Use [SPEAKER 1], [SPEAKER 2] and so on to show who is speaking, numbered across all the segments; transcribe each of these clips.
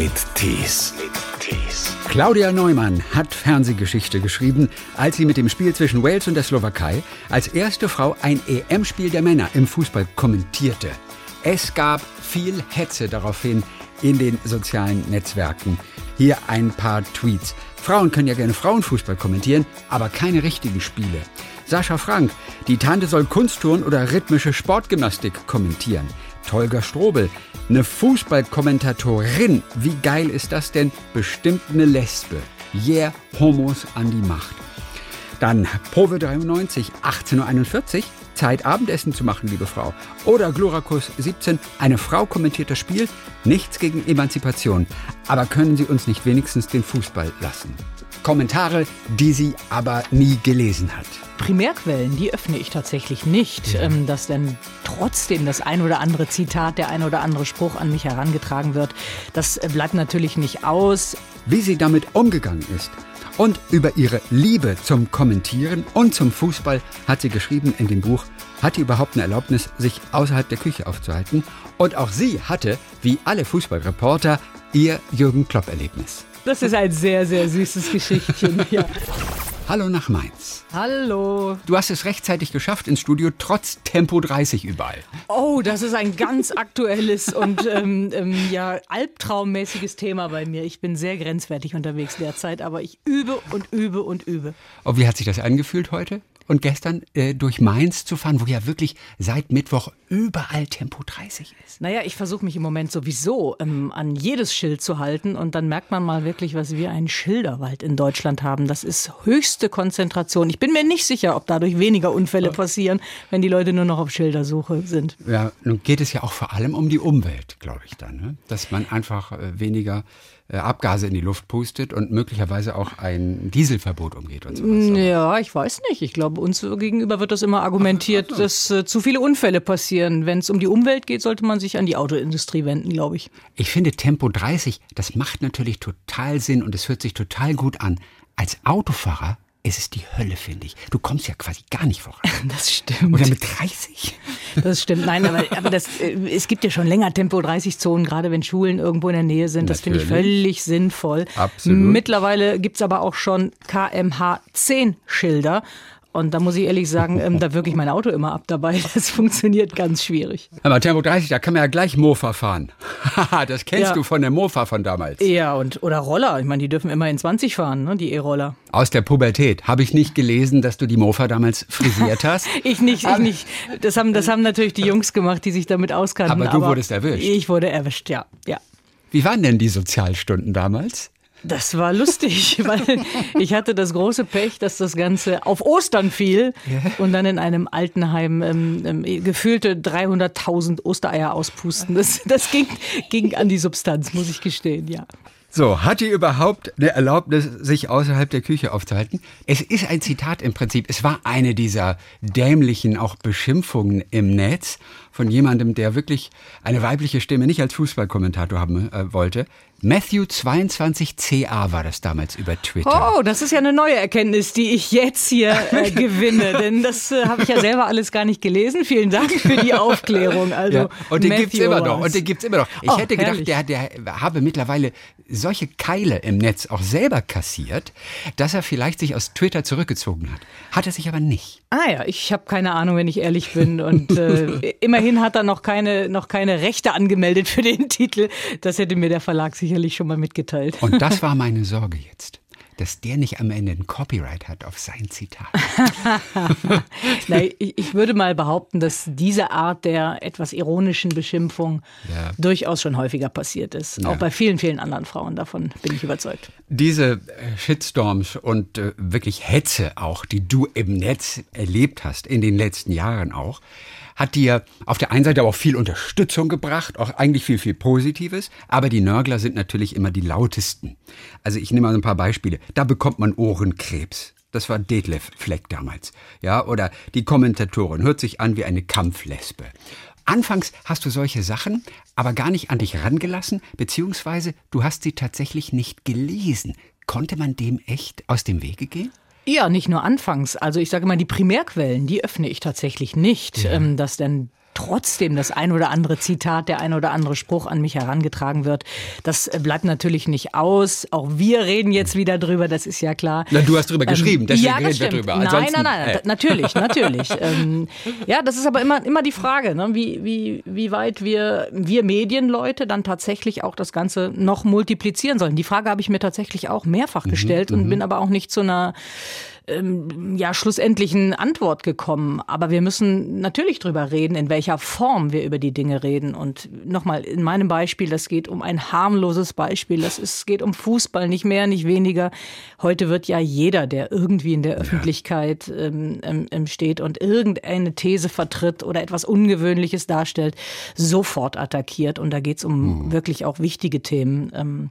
[SPEAKER 1] mit Tees.
[SPEAKER 2] Claudia Neumann hat Fernsehgeschichte geschrieben, als sie mit dem Spiel zwischen Wales und der Slowakei als erste Frau ein EM-Spiel der Männer im Fußball kommentierte. Es gab viel Hetze daraufhin in den sozialen Netzwerken. Hier ein paar Tweets. Frauen können ja gerne Frauenfußball kommentieren, aber keine richtigen Spiele. Sascha Frank, die Tante soll Kunsttouren oder rhythmische Sportgymnastik kommentieren. Tolga Strobel, eine Fußballkommentatorin. Wie geil ist das denn? Bestimmt eine Lesbe. Yeah, Homos an die Macht. Dann Pove 93, 18.41 Uhr, Zeit Abendessen zu machen, liebe Frau. Oder Glorakus 17, eine Frau kommentiert das Spiel, nichts gegen Emanzipation. Aber können Sie uns nicht wenigstens den Fußball lassen? Kommentare, die sie aber nie gelesen hat.
[SPEAKER 3] Primärquellen, die öffne ich tatsächlich nicht. Ja. Ähm, dass denn trotzdem das ein oder andere Zitat, der ein oder andere Spruch an mich herangetragen wird, das bleibt natürlich nicht aus.
[SPEAKER 2] Wie sie damit umgegangen ist und über ihre Liebe zum Kommentieren und zum Fußball hat sie geschrieben in dem Buch Hat sie überhaupt eine Erlaubnis, sich außerhalb der Küche aufzuhalten? Und auch sie hatte, wie alle Fußballreporter, ihr Jürgen Klopp-Erlebnis.
[SPEAKER 3] Das ist ein sehr, sehr süßes Geschichtchen. Ja.
[SPEAKER 2] Hallo nach Mainz.
[SPEAKER 3] Hallo.
[SPEAKER 2] Du hast es rechtzeitig geschafft ins Studio, trotz Tempo 30 überall.
[SPEAKER 3] Oh, das ist ein ganz aktuelles und ähm, ähm, ja, albtraummäßiges Thema bei mir. Ich bin sehr grenzwertig unterwegs derzeit, aber ich übe und übe und übe.
[SPEAKER 2] Oh, wie hat sich das angefühlt heute? Und gestern äh, durch Mainz zu fahren, wo ja wirklich seit Mittwoch überall Tempo 30 ist.
[SPEAKER 3] Naja, ich versuche mich im Moment sowieso ähm, an jedes Schild zu halten und dann merkt man mal wirklich, was wir einen Schilderwald in Deutschland haben. Das ist höchste Konzentration. Ich bin mir nicht sicher, ob dadurch weniger Unfälle passieren, wenn die Leute nur noch auf Schildersuche sind.
[SPEAKER 2] Ja, nun geht es ja auch vor allem um die Umwelt, glaube ich dann, ne? dass man einfach äh, weniger Abgase in die Luft pustet und möglicherweise auch ein Dieselverbot umgeht und sowas.
[SPEAKER 3] Ja, ich weiß nicht. Ich glaube, uns gegenüber wird das immer argumentiert, dass äh, zu viele Unfälle passieren. Wenn es um die Umwelt geht, sollte man sich an die Autoindustrie wenden, glaube ich.
[SPEAKER 2] Ich finde Tempo 30, das macht natürlich total Sinn und es hört sich total gut an. Als Autofahrer es ist die Hölle, finde ich. Du kommst ja quasi gar nicht voran.
[SPEAKER 3] Das stimmt.
[SPEAKER 2] Oder mit 30?
[SPEAKER 3] Das stimmt. Nein, aber, aber das, äh, es gibt ja schon länger Tempo-30-Zonen, gerade wenn Schulen irgendwo in der Nähe sind. Das finde ich völlig sinnvoll.
[SPEAKER 2] Absolut.
[SPEAKER 3] Mittlerweile gibt es aber auch schon KMH-10-Schilder. Und da muss ich ehrlich sagen, ähm, da wirklich mein Auto immer ab dabei. Das funktioniert ganz schwierig.
[SPEAKER 2] Aber Tempo 30, da kann man ja gleich Mofa fahren. das kennst ja. du von der Mofa von damals.
[SPEAKER 3] Ja, und oder Roller. Ich meine, die dürfen immer in 20 fahren, ne, die E-Roller.
[SPEAKER 2] Aus der Pubertät. Habe ich nicht gelesen, dass du die Mofa damals frisiert hast?
[SPEAKER 3] ich nicht, ich nicht. Das haben, das haben natürlich die Jungs gemacht, die sich damit auskannten.
[SPEAKER 2] Aber du aber wurdest erwischt.
[SPEAKER 3] Ich wurde erwischt, ja. ja.
[SPEAKER 2] Wie waren denn die Sozialstunden damals?
[SPEAKER 3] Das war lustig, weil ich hatte das große Pech, dass das Ganze auf Ostern fiel und dann in einem Altenheim ähm, ähm, gefühlte 300.000 Ostereier auspusten. Das, das ging, ging an die Substanz, muss ich gestehen, ja.
[SPEAKER 2] So, hat die überhaupt eine Erlaubnis, sich außerhalb der Küche aufzuhalten? Es ist ein Zitat im Prinzip. Es war eine dieser dämlichen auch Beschimpfungen im Netz von jemandem, der wirklich eine weibliche Stimme nicht als Fußballkommentator haben äh, wollte. Matthew 22CA war das damals über Twitter.
[SPEAKER 3] Oh, das ist ja eine neue Erkenntnis, die ich jetzt hier äh, gewinne, denn das äh, habe ich ja selber alles gar nicht gelesen. Vielen Dank für die Aufklärung. Also ja,
[SPEAKER 2] und den gibt es immer noch. Und den gibt's immer noch. Ich oh, hätte gedacht, der, der habe mittlerweile solche Keile im Netz auch selber kassiert, dass er vielleicht sich aus Twitter zurückgezogen hat. Hat er sich aber nicht.
[SPEAKER 3] Ah ja, ich habe keine Ahnung, wenn ich ehrlich bin. Und äh, immerhin hat er noch keine, noch keine Rechte angemeldet für den Titel. Das hätte mir der Verlag sicherlich schon mal mitgeteilt.
[SPEAKER 2] Und das war meine Sorge jetzt dass der nicht am Ende ein Copyright hat auf sein Zitat.
[SPEAKER 3] Nein, ich würde mal behaupten, dass diese Art der etwas ironischen Beschimpfung ja. durchaus schon häufiger passiert ist. Ja. Auch bei vielen, vielen anderen Frauen. Davon bin ich überzeugt.
[SPEAKER 2] Diese äh, Shitstorms und äh, wirklich Hetze auch, die du im Netz erlebt hast, in den letzten Jahren auch, hat dir auf der einen Seite auch viel Unterstützung gebracht, auch eigentlich viel, viel Positives. Aber die Nörgler sind natürlich immer die lautesten. Also ich nehme mal ein paar Beispiele. Da bekommt man Ohrenkrebs. Das war Detlef Fleck damals. Ja, oder die Kommentatorin hört sich an wie eine Kampflesbe. Anfangs hast du solche Sachen aber gar nicht an dich rangelassen, beziehungsweise du hast sie tatsächlich nicht gelesen. Konnte man dem echt aus dem Wege gehen?
[SPEAKER 3] Ja, nicht nur anfangs. Also ich sage mal, die Primärquellen, die öffne ich tatsächlich nicht. Ja. Ähm, dass denn trotzdem das ein oder andere Zitat, der ein oder andere Spruch an mich herangetragen wird. Das äh, bleibt natürlich nicht aus. Auch wir reden jetzt wieder drüber, das ist ja klar.
[SPEAKER 2] Na, du hast drüber ähm, geschrieben, deswegen ja, reden wir drüber.
[SPEAKER 3] Ansonsten, nein, nein, nein, äh. natürlich, natürlich. ähm, ja, das ist aber immer, immer die Frage, ne? wie, wie, wie weit wir, wir Medienleute dann tatsächlich auch das Ganze noch multiplizieren sollen. Die Frage habe ich mir tatsächlich auch mehrfach mhm, gestellt und mhm. bin aber auch nicht zu einer ähm, ja schlussendlichen Antwort gekommen. Aber wir müssen natürlich drüber reden, in welcher Form wir über die Dinge reden. Und nochmal, in meinem Beispiel, das geht um ein harmloses Beispiel. Das ist, geht um Fußball, nicht mehr, nicht weniger. Heute wird ja jeder, der irgendwie in der Öffentlichkeit ähm, ähm, ähm, steht und irgendeine These vertritt oder etwas Ungewöhnliches darstellt, sofort attackiert. Und da geht es um mhm. wirklich auch wichtige Themen. Ähm,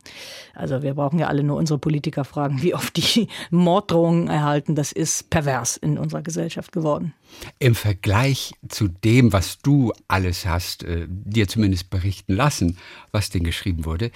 [SPEAKER 3] also wir brauchen ja alle nur unsere Politiker fragen, wie oft die Morddrohungen erhalten halten, das ist pervers in unserer Gesellschaft geworden.
[SPEAKER 2] Im Vergleich zu dem, was du alles hast, äh, dir zumindest berichten lassen, was denn geschrieben wurde,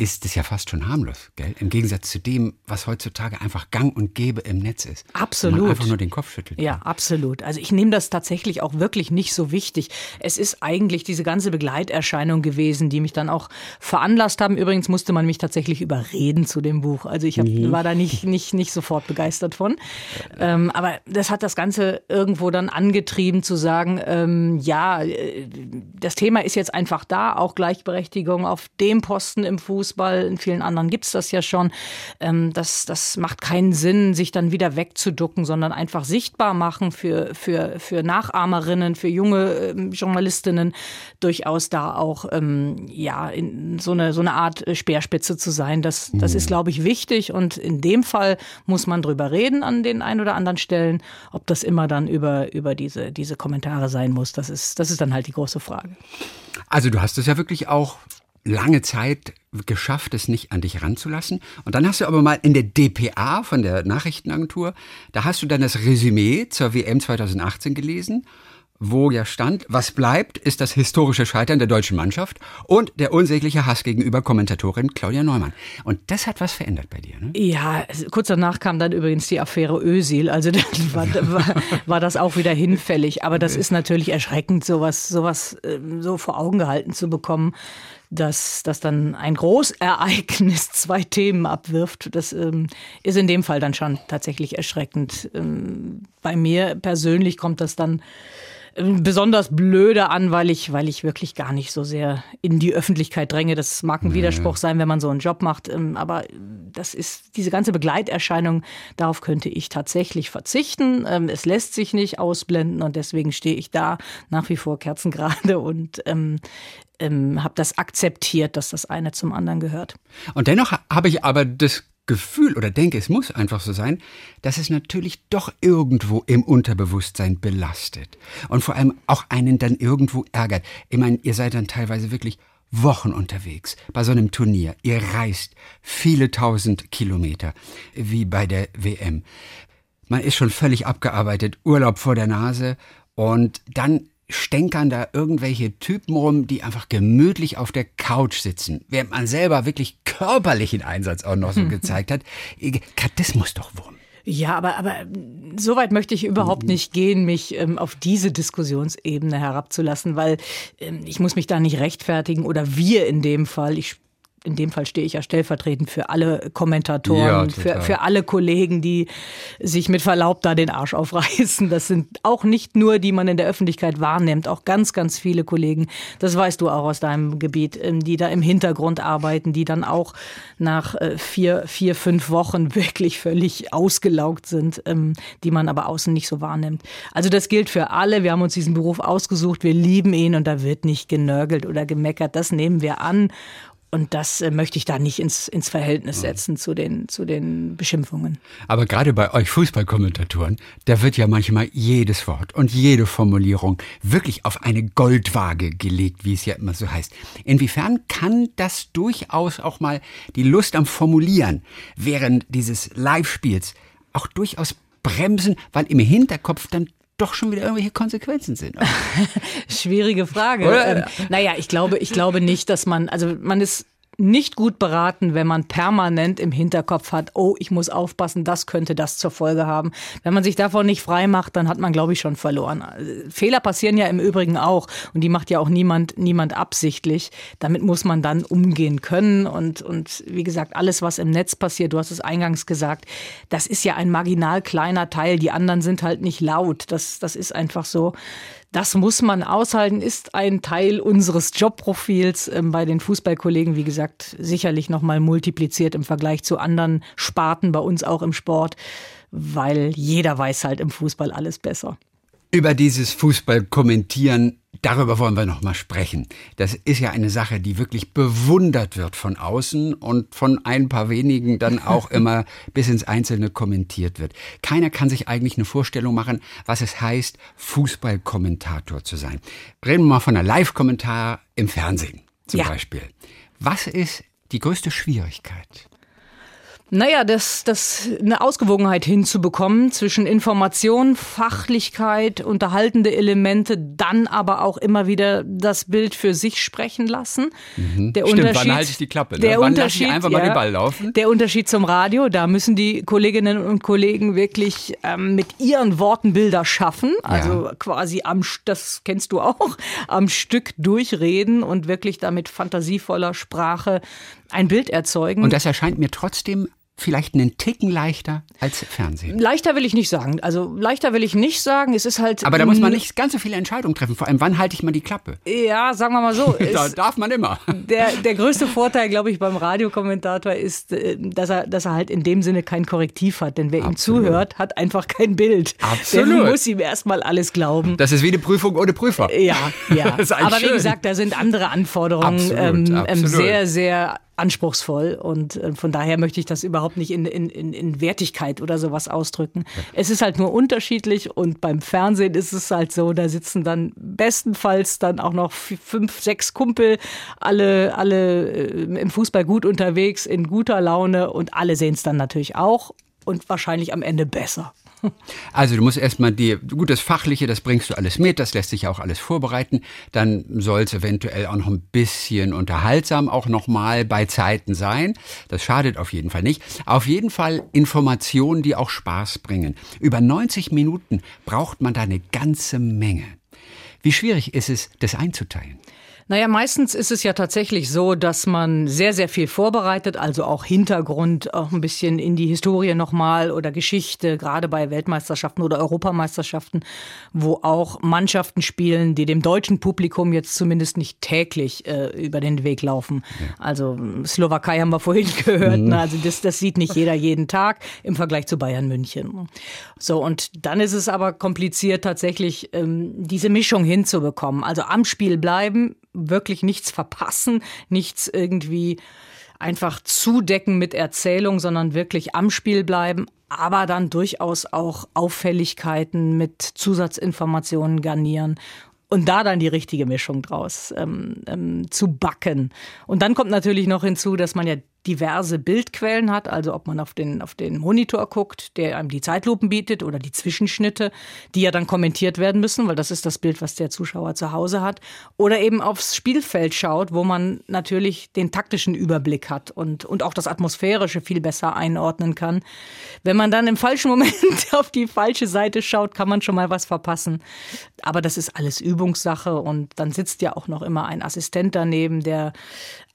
[SPEAKER 2] ist es ja fast schon harmlos, gell? Im Gegensatz zu dem, was heutzutage einfach gang und gäbe im Netz ist.
[SPEAKER 3] Absolut. Man
[SPEAKER 2] einfach nur den Kopf schüttelt.
[SPEAKER 3] Ja, absolut. Also ich nehme das tatsächlich auch wirklich nicht so wichtig. Es ist eigentlich diese ganze Begleiterscheinung gewesen, die mich dann auch veranlasst haben. Übrigens musste man mich tatsächlich überreden zu dem Buch. Also ich hab, mhm. war da nicht, nicht, nicht sofort begeistert von. Ähm, aber das hat das Ganze irgendwo dann angetrieben zu sagen, ähm, ja, äh, das Thema ist jetzt einfach da, auch Gleichberechtigung auf dem Posten im Fuß Fußball, in vielen anderen gibt es das ja schon. Ähm, das, das macht keinen Sinn, sich dann wieder wegzuducken, sondern einfach sichtbar machen für, für, für Nachahmerinnen, für junge ähm, Journalistinnen, durchaus da auch ähm, ja, in so, eine, so eine Art äh, Speerspitze zu sein. Das, das ist, mhm. glaube ich, wichtig. Und in dem Fall muss man drüber reden an den ein oder anderen Stellen. Ob das immer dann über, über diese, diese Kommentare sein muss, das ist, das ist dann halt die große Frage.
[SPEAKER 2] Also du hast es ja wirklich auch lange Zeit geschafft, es nicht an dich ranzulassen. Und dann hast du aber mal in der DPA von der Nachrichtenagentur, da hast du dann das Resümee zur WM 2018 gelesen wo ja stand, was bleibt, ist das historische Scheitern der deutschen Mannschaft und der unsägliche Hass gegenüber Kommentatorin Claudia Neumann. Und das hat was verändert bei dir, ne?
[SPEAKER 3] Ja, kurz danach kam dann übrigens die Affäre Ösil, also dann war, war, war das auch wieder hinfällig. Aber das ist natürlich erschreckend, sowas, sowas ähm, so vor Augen gehalten zu bekommen dass, dass dann ein Großereignis zwei Themen abwirft. Das ähm, ist in dem Fall dann schon tatsächlich erschreckend. Ähm, bei mir persönlich kommt das dann besonders blöde an, weil ich, weil ich wirklich gar nicht so sehr in die Öffentlichkeit dränge. Das mag ein Widerspruch sein, wenn man so einen Job macht, ähm, aber das ist diese ganze Begleiterscheinung, darauf könnte ich tatsächlich verzichten. Ähm, es lässt sich nicht ausblenden und deswegen stehe ich da nach wie vor kerzengerade und ähm, ähm, habe das akzeptiert, dass das eine zum anderen gehört.
[SPEAKER 2] Und dennoch habe ich aber das Gefühl oder denke, es muss einfach so sein, dass es natürlich doch irgendwo im Unterbewusstsein belastet und vor allem auch einen dann irgendwo ärgert. Ich meine, ihr seid dann teilweise wirklich Wochen unterwegs bei so einem Turnier. Ihr reist viele tausend Kilometer, wie bei der WM. Man ist schon völlig abgearbeitet, Urlaub vor der Nase und dann stänkern da irgendwelche Typen rum, die einfach gemütlich auf der Couch sitzen, während man selber wirklich körperlichen Einsatz auch noch so gezeigt hat. Das muss doch wurm.
[SPEAKER 3] Ja, aber, aber so weit möchte ich überhaupt mhm. nicht gehen, mich ähm, auf diese Diskussionsebene herabzulassen, weil ähm, ich muss mich da nicht rechtfertigen oder wir in dem Fall. Ich in dem Fall stehe ich ja stellvertretend für alle Kommentatoren, ja, für, für alle Kollegen, die sich mit Verlaub da den Arsch aufreißen. Das sind auch nicht nur, die man in der Öffentlichkeit wahrnimmt, auch ganz, ganz viele Kollegen. Das weißt du auch aus deinem Gebiet, ähm, die da im Hintergrund arbeiten, die dann auch nach äh, vier, vier, fünf Wochen wirklich völlig ausgelaugt sind, ähm, die man aber außen nicht so wahrnimmt. Also das gilt für alle. Wir haben uns diesen Beruf ausgesucht. Wir lieben ihn und da wird nicht genörgelt oder gemeckert. Das nehmen wir an und das äh, möchte ich da nicht ins, ins Verhältnis setzen zu den, zu den Beschimpfungen.
[SPEAKER 2] Aber gerade bei euch Fußballkommentatoren, da wird ja manchmal jedes Wort und jede Formulierung wirklich auf eine Goldwaage gelegt, wie es ja immer so heißt. Inwiefern kann das durchaus auch mal die Lust am Formulieren während dieses Live-Spiels auch durchaus bremsen, weil im Hinterkopf dann doch schon wieder irgendwelche Konsequenzen sind.
[SPEAKER 3] Schwierige Frage. Ähm, naja, ich glaube, ich glaube nicht, dass man, also man ist nicht gut beraten, wenn man permanent im Hinterkopf hat, oh, ich muss aufpassen, das könnte das zur Folge haben. Wenn man sich davon nicht frei macht, dann hat man, glaube ich, schon verloren. Fehler passieren ja im Übrigen auch und die macht ja auch niemand, niemand absichtlich. Damit muss man dann umgehen können und, und wie gesagt, alles, was im Netz passiert, du hast es eingangs gesagt, das ist ja ein marginal kleiner Teil. Die anderen sind halt nicht laut. Das, das ist einfach so. Das muss man aushalten, ist ein Teil unseres Jobprofils ähm, bei den Fußballkollegen, wie gesagt, sicherlich nochmal multipliziert im Vergleich zu anderen Sparten bei uns auch im Sport, weil jeder weiß halt im Fußball alles besser.
[SPEAKER 2] Über dieses Fußballkommentieren Darüber wollen wir noch mal sprechen. Das ist ja eine Sache, die wirklich bewundert wird von außen und von ein paar wenigen dann auch immer bis ins Einzelne kommentiert wird. Keiner kann sich eigentlich eine Vorstellung machen, was es heißt, Fußballkommentator zu sein. Reden wir mal von einer Live-Kommentar im Fernsehen zum ja. Beispiel. Was ist die größte Schwierigkeit?
[SPEAKER 3] Naja, das, das eine Ausgewogenheit hinzubekommen zwischen Information, Fachlichkeit, unterhaltende Elemente, dann aber auch immer wieder das Bild für sich sprechen lassen.
[SPEAKER 2] Mhm. Der Stimmt, Unterschied, wann halte ich die Klappe? Ne?
[SPEAKER 3] Der
[SPEAKER 2] wann
[SPEAKER 3] Unterschied,
[SPEAKER 2] ich einfach ja, mal den Ball laufen?
[SPEAKER 3] Der Unterschied zum Radio, da müssen die Kolleginnen und Kollegen wirklich ähm, mit ihren Worten Bilder schaffen. Also ja. quasi am, das kennst du auch, am Stück durchreden und wirklich damit fantasievoller Sprache ein Bild erzeugen.
[SPEAKER 2] Und das erscheint mir trotzdem vielleicht einen Ticken leichter als Fernsehen.
[SPEAKER 3] Leichter will ich nicht sagen. Also leichter will ich nicht sagen. Es ist halt.
[SPEAKER 2] Aber da muss man nicht ganz so viele Entscheidungen treffen. Vor allem, wann halte ich mal die Klappe?
[SPEAKER 3] Ja, sagen wir mal so.
[SPEAKER 2] da darf man immer.
[SPEAKER 3] Der, der größte Vorteil, glaube ich, beim Radiokommentator ist, äh, dass er, dass er halt in dem Sinne kein Korrektiv hat. Denn wer Absolut. ihm zuhört, hat einfach kein Bild.
[SPEAKER 2] Absolut.
[SPEAKER 3] Der muss ihm erstmal alles glauben.
[SPEAKER 2] Das ist wie eine Prüfung ohne Prüfer.
[SPEAKER 3] Ja, ja. Aber schön. wie gesagt, da sind andere Anforderungen
[SPEAKER 2] Absolut. Ähm, ähm
[SPEAKER 3] Absolut. sehr, sehr anspruchsvoll und äh, von daher möchte ich das überhaupt nicht in, in, in Wertigkeit oder sowas ausdrücken. Es ist halt nur unterschiedlich und beim Fernsehen ist es halt so, da sitzen dann bestenfalls dann auch noch fünf, sechs Kumpel, alle, alle äh, im Fußball gut unterwegs, in guter Laune und alle sehen es dann natürlich auch und wahrscheinlich am Ende besser.
[SPEAKER 2] Also du musst erstmal die, gut, das Fachliche, das bringst du alles mit, das lässt sich auch alles vorbereiten. Dann soll es eventuell auch noch ein bisschen unterhaltsam auch nochmal bei Zeiten sein. Das schadet auf jeden Fall nicht. Auf jeden Fall Informationen, die auch Spaß bringen. Über 90 Minuten braucht man da eine ganze Menge. Wie schwierig ist es, das einzuteilen?
[SPEAKER 3] Naja, meistens ist es ja tatsächlich so, dass man sehr, sehr viel vorbereitet, also auch Hintergrund, auch ein bisschen in die Historie nochmal oder Geschichte, gerade bei Weltmeisterschaften oder Europameisterschaften, wo auch Mannschaften spielen, die dem deutschen Publikum jetzt zumindest nicht täglich äh, über den Weg laufen. Also Slowakei haben wir vorhin gehört, mhm. ne? also das, das sieht nicht jeder jeden Tag im Vergleich zu Bayern München. So, und dann ist es aber kompliziert, tatsächlich ähm, diese Mischung hinzubekommen. Also am Spiel bleiben, wirklich nichts verpassen, nichts irgendwie einfach zudecken mit Erzählung, sondern wirklich am Spiel bleiben, aber dann durchaus auch Auffälligkeiten mit Zusatzinformationen garnieren und da dann die richtige Mischung draus ähm, ähm, zu backen. Und dann kommt natürlich noch hinzu, dass man ja diverse Bildquellen hat, also ob man auf den, auf den Monitor guckt, der einem die Zeitlupen bietet oder die Zwischenschnitte, die ja dann kommentiert werden müssen, weil das ist das Bild, was der Zuschauer zu Hause hat, oder eben aufs Spielfeld schaut, wo man natürlich den taktischen Überblick hat und, und auch das Atmosphärische viel besser einordnen kann. Wenn man dann im falschen Moment auf die falsche Seite schaut, kann man schon mal was verpassen. Aber das ist alles Übungssache und dann sitzt ja auch noch immer ein Assistent daneben, der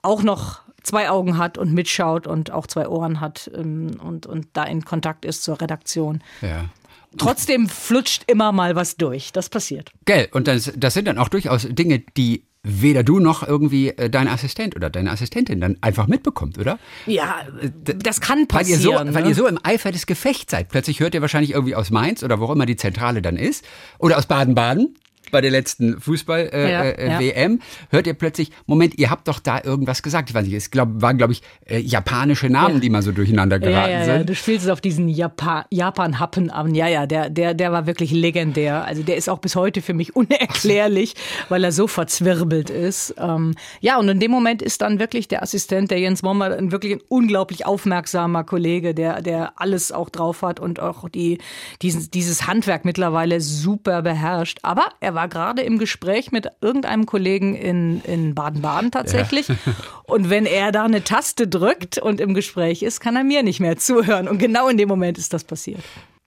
[SPEAKER 3] auch noch zwei Augen hat und mitschaut und auch zwei Ohren hat ähm, und, und da in Kontakt ist zur Redaktion.
[SPEAKER 2] Ja.
[SPEAKER 3] Trotzdem flutscht immer mal was durch. Das passiert.
[SPEAKER 2] Gell, und das, das sind dann auch durchaus Dinge, die weder du noch irgendwie äh, dein Assistent oder deine Assistentin dann einfach mitbekommt, oder?
[SPEAKER 3] Ja, äh, das kann passieren.
[SPEAKER 2] Weil ihr, so,
[SPEAKER 3] ne?
[SPEAKER 2] weil ihr so im Eifer des Gefechts seid. Plötzlich hört ihr wahrscheinlich irgendwie aus Mainz oder wo auch immer die Zentrale dann ist oder aus Baden-Baden bei der letzten Fußball-WM, äh, ja, äh, ja. hört ihr plötzlich, Moment, ihr habt doch da irgendwas gesagt. Ich weiß nicht, es glaub, waren, glaube ich, äh, japanische Namen, ja. die mal so durcheinander geraten ja, sind.
[SPEAKER 3] Du spielst es auf diesen Japan, Japan-Happen an. Ja, ja, der, der, der war wirklich legendär. Also der ist auch bis heute für mich unerklärlich, weil er so verzwirbelt ist. Ähm, ja, und in dem Moment ist dann wirklich der Assistent, der Jens Mommer, ein wirklich ein unglaublich aufmerksamer Kollege, der, der alles auch drauf hat und auch die, dieses, dieses Handwerk mittlerweile super beherrscht. Aber er war war gerade im Gespräch mit irgendeinem Kollegen in, in Baden-Baden tatsächlich. Ja. Und wenn er da eine Taste drückt und im Gespräch ist, kann er mir nicht mehr zuhören. Und genau in dem Moment ist das passiert.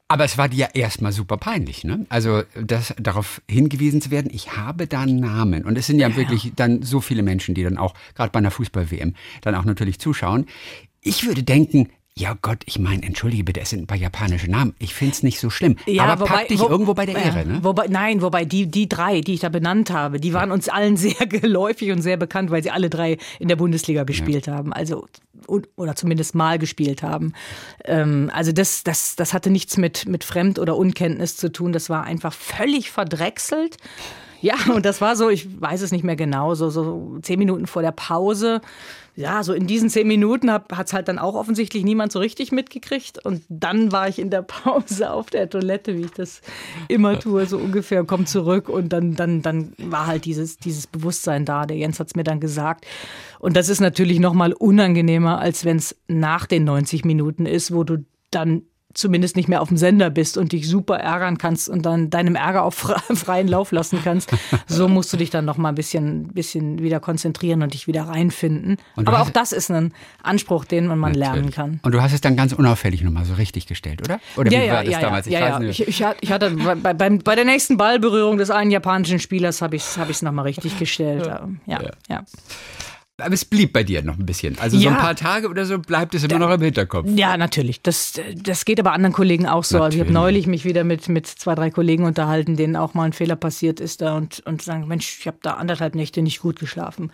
[SPEAKER 2] Aber es war dir ja erstmal super peinlich, ne? Also das, darauf hingewiesen zu werden, ich habe da einen Namen. Und es sind ja, ja wirklich dann so viele Menschen, die dann auch, gerade bei einer Fußball-WM, dann auch natürlich zuschauen. Ich würde denken, ja Gott, ich meine, entschuldige bitte, es sind ein paar japanische Namen. Ich finde es nicht so schlimm. Ja, aber wobei, pack dich wo, irgendwo bei der Ehre, ne?
[SPEAKER 3] Wobei, nein, wobei die, die drei, die ich da benannt habe, die waren uns allen sehr geläufig und sehr bekannt, weil sie alle drei in der Bundesliga gespielt ja. haben. Also oder zumindest mal gespielt haben. Ähm, also das, das, das hatte nichts mit, mit Fremd- oder Unkenntnis zu tun. Das war einfach völlig verdrechselt. Ja, und das war so, ich weiß es nicht mehr genau, so, so zehn Minuten vor der Pause ja, so in diesen zehn Minuten hat es halt dann auch offensichtlich niemand so richtig mitgekriegt. Und dann war ich in der Pause auf der Toilette, wie ich das immer tue, so ungefähr, komm zurück. Und dann, dann, dann war halt dieses, dieses Bewusstsein da. Der Jens hat es mir dann gesagt. Und das ist natürlich noch mal unangenehmer, als wenn es nach den 90 Minuten ist, wo du dann zumindest nicht mehr auf dem Sender bist und dich super ärgern kannst und dann deinem Ärger auf freien Lauf lassen kannst. So musst du dich dann noch mal ein bisschen, bisschen wieder konzentrieren und dich wieder reinfinden. Aber auch das ist ein Anspruch, den man, man lernen kann.
[SPEAKER 2] Und du hast es dann ganz unauffällig nochmal so richtig gestellt, oder? Oder
[SPEAKER 3] ja, wie war ja, das ja, damals? Ich, ja, ja. Ich, ich, ich, hatte bei, bei, bei, der nächsten Ballberührung des einen japanischen Spielers habe ich es hab nochmal richtig gestellt. ja. ja. Ja.
[SPEAKER 2] Aber es blieb bei dir noch ein bisschen. Also ja. so ein paar Tage oder so bleibt es immer noch im Hinterkopf.
[SPEAKER 3] Ja, natürlich. Das, das geht aber anderen Kollegen auch so. Natürlich. Also ich habe neulich mich wieder mit, mit zwei, drei Kollegen unterhalten, denen auch mal ein Fehler passiert ist da und, und sagen, Mensch, ich habe da anderthalb Nächte nicht gut geschlafen.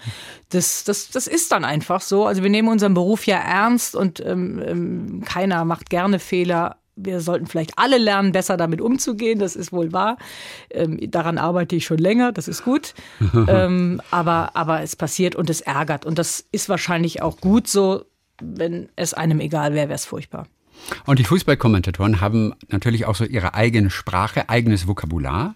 [SPEAKER 3] Das, das, das ist dann einfach so. Also wir nehmen unseren Beruf ja ernst und ähm, ähm keiner macht gerne Fehler wir sollten vielleicht alle lernen, besser damit umzugehen. Das ist wohl wahr. Ähm, daran arbeite ich schon länger. Das ist gut. ähm, aber, aber es passiert und es ärgert. Und das ist wahrscheinlich auch gut so. Wenn es einem egal wäre, wäre es furchtbar.
[SPEAKER 2] Und die Fußballkommentatoren haben natürlich auch so ihre eigene Sprache, eigenes Vokabular.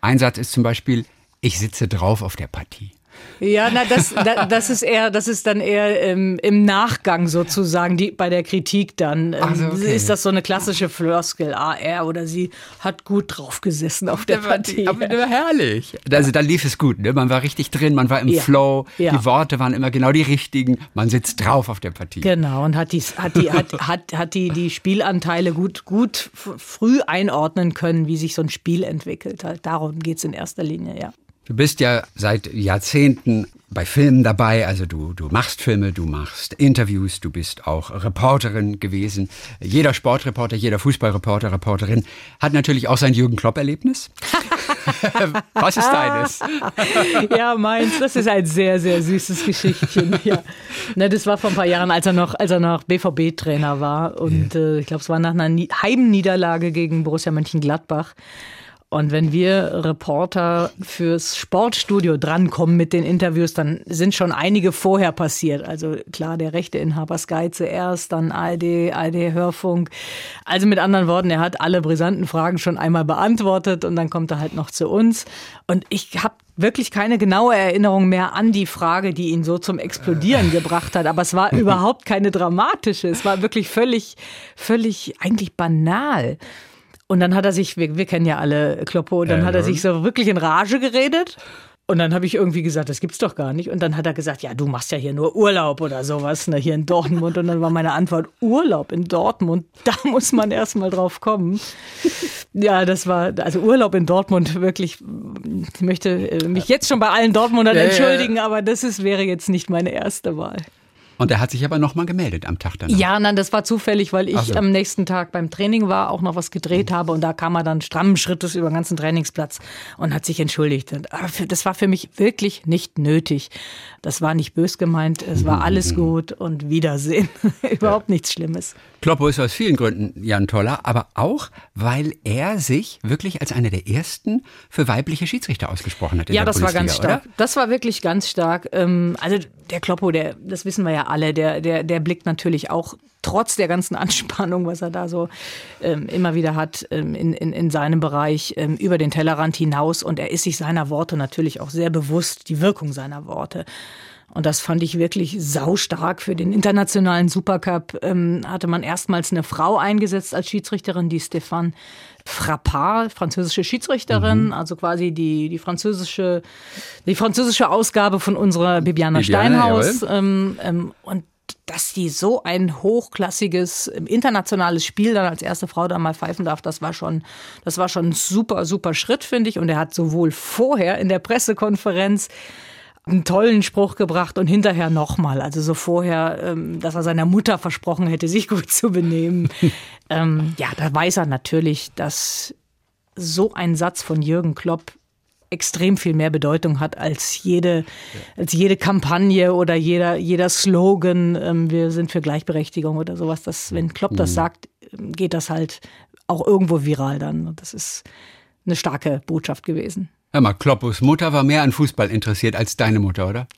[SPEAKER 2] Ein Satz ist zum Beispiel, ich sitze drauf auf der Partie.
[SPEAKER 3] Ja, na, das, das ist eher, das ist dann eher ähm, im Nachgang sozusagen, die, bei der Kritik dann. Ähm, also okay. Ist das so eine klassische Floskel, ah, er oder sie hat gut drauf gesessen auf der, Partie.
[SPEAKER 2] Aber herrlich. Also da lief es gut, ne? man war richtig drin, man war im ja. Flow, ja. die Worte waren immer genau die richtigen, man sitzt drauf auf der Partie.
[SPEAKER 3] Genau, und hat die, hat die, hat, hat, hat die, die Spielanteile gut, gut früh einordnen können, wie sich so ein Spiel entwickelt. Halt. Darum geht es in erster Linie, ja.
[SPEAKER 2] Du bist ja seit Jahrzehnten bei Filmen dabei, also du, du machst Filme, du machst Interviews, du bist auch Reporterin gewesen. Jeder Sportreporter, jeder Fußballreporter, Reporterin hat natürlich auch sein Jürgen Klopp-Erlebnis. Was ist deines?
[SPEAKER 3] ja, meins, das ist ein sehr, sehr süßes Geschichtchen. Ja. Ne, das war vor ein paar Jahren, als er noch, als er noch BVB-Trainer war. Und ja. äh, ich glaube, es war nach einer Heimniederlage gegen Borussia Mönchengladbach. Und wenn wir Reporter fürs Sportstudio drankommen mit den Interviews, dann sind schon einige vorher passiert. Also klar, der Rechteinhaber Sky zuerst, dann ARD, ARD Hörfunk. Also mit anderen Worten, er hat alle brisanten Fragen schon einmal beantwortet und dann kommt er halt noch zu uns. Und ich habe wirklich keine genaue Erinnerung mehr an die Frage, die ihn so zum Explodieren gebracht hat. Aber es war überhaupt keine dramatische. Es war wirklich völlig, völlig eigentlich banal. Und dann hat er sich, wir, wir kennen ja alle Kloppo, dann ja, hat er sich so wirklich in Rage geredet. Und dann habe ich irgendwie gesagt, das gibt's doch gar nicht. Und dann hat er gesagt, ja, du machst ja hier nur Urlaub oder sowas, ne, hier in Dortmund. Und dann war meine Antwort, Urlaub in Dortmund, da muss man erst mal drauf kommen. Ja, das war, also Urlaub in Dortmund, wirklich, ich möchte äh, mich jetzt schon bei allen Dortmundern ja, entschuldigen, ja. aber das ist, wäre jetzt nicht meine erste Wahl.
[SPEAKER 2] Und er hat sich aber nochmal gemeldet am Tag danach.
[SPEAKER 3] Ja, nein, das war zufällig, weil ich so. am nächsten Tag beim Training war, auch noch was gedreht mhm. habe und da kam er dann strammen Schrittes über den ganzen Trainingsplatz und hat sich entschuldigt. Aber das war für mich wirklich nicht nötig. Das war nicht bös gemeint, es war alles mhm. gut und Wiedersehen. Überhaupt ja. nichts Schlimmes.
[SPEAKER 2] Kloppo ist aus vielen Gründen ja ein toller, aber auch, weil er sich wirklich als einer der ersten für weibliche Schiedsrichter ausgesprochen hat.
[SPEAKER 3] ja, das
[SPEAKER 2] Bundesliga,
[SPEAKER 3] war ganz stark. Oder? Das war wirklich ganz stark. Ähm, also der Kloppo, der, das wissen wir ja alle, der, der, der blickt natürlich auch trotz der ganzen Anspannung, was er da so ähm, immer wieder hat ähm, in, in, in seinem Bereich, ähm, über den Tellerrand hinaus. Und er ist sich seiner Worte natürlich auch sehr bewusst, die Wirkung seiner Worte. Und das fand ich wirklich saustark. Für den internationalen Supercup ähm, hatte man erstmals eine Frau eingesetzt als Schiedsrichterin, die Stefan Frappard, französische Schiedsrichterin, mhm. also quasi die, die französische, die französische Ausgabe von unserer Bibiana, Bibiana Steinhaus. Ähm, ähm, und dass die so ein hochklassiges internationales Spiel dann als erste Frau da mal pfeifen darf, das war schon, das war schon ein super, super Schritt, finde ich. Und er hat sowohl vorher in der Pressekonferenz einen tollen Spruch gebracht und hinterher nochmal. Also so vorher, ähm, dass er seiner Mutter versprochen hätte, sich gut zu benehmen. ähm, ja, da weiß er natürlich, dass so ein Satz von Jürgen Klopp extrem viel mehr Bedeutung hat als jede, als jede Kampagne oder jeder, jeder Slogan, ähm, wir sind für Gleichberechtigung oder sowas. Das, wenn Klopp das mhm. sagt, geht das halt auch irgendwo viral dann. Und das ist eine starke Botschaft gewesen.
[SPEAKER 2] Hör mal, Kloppus Mutter war mehr an Fußball interessiert als deine Mutter, oder?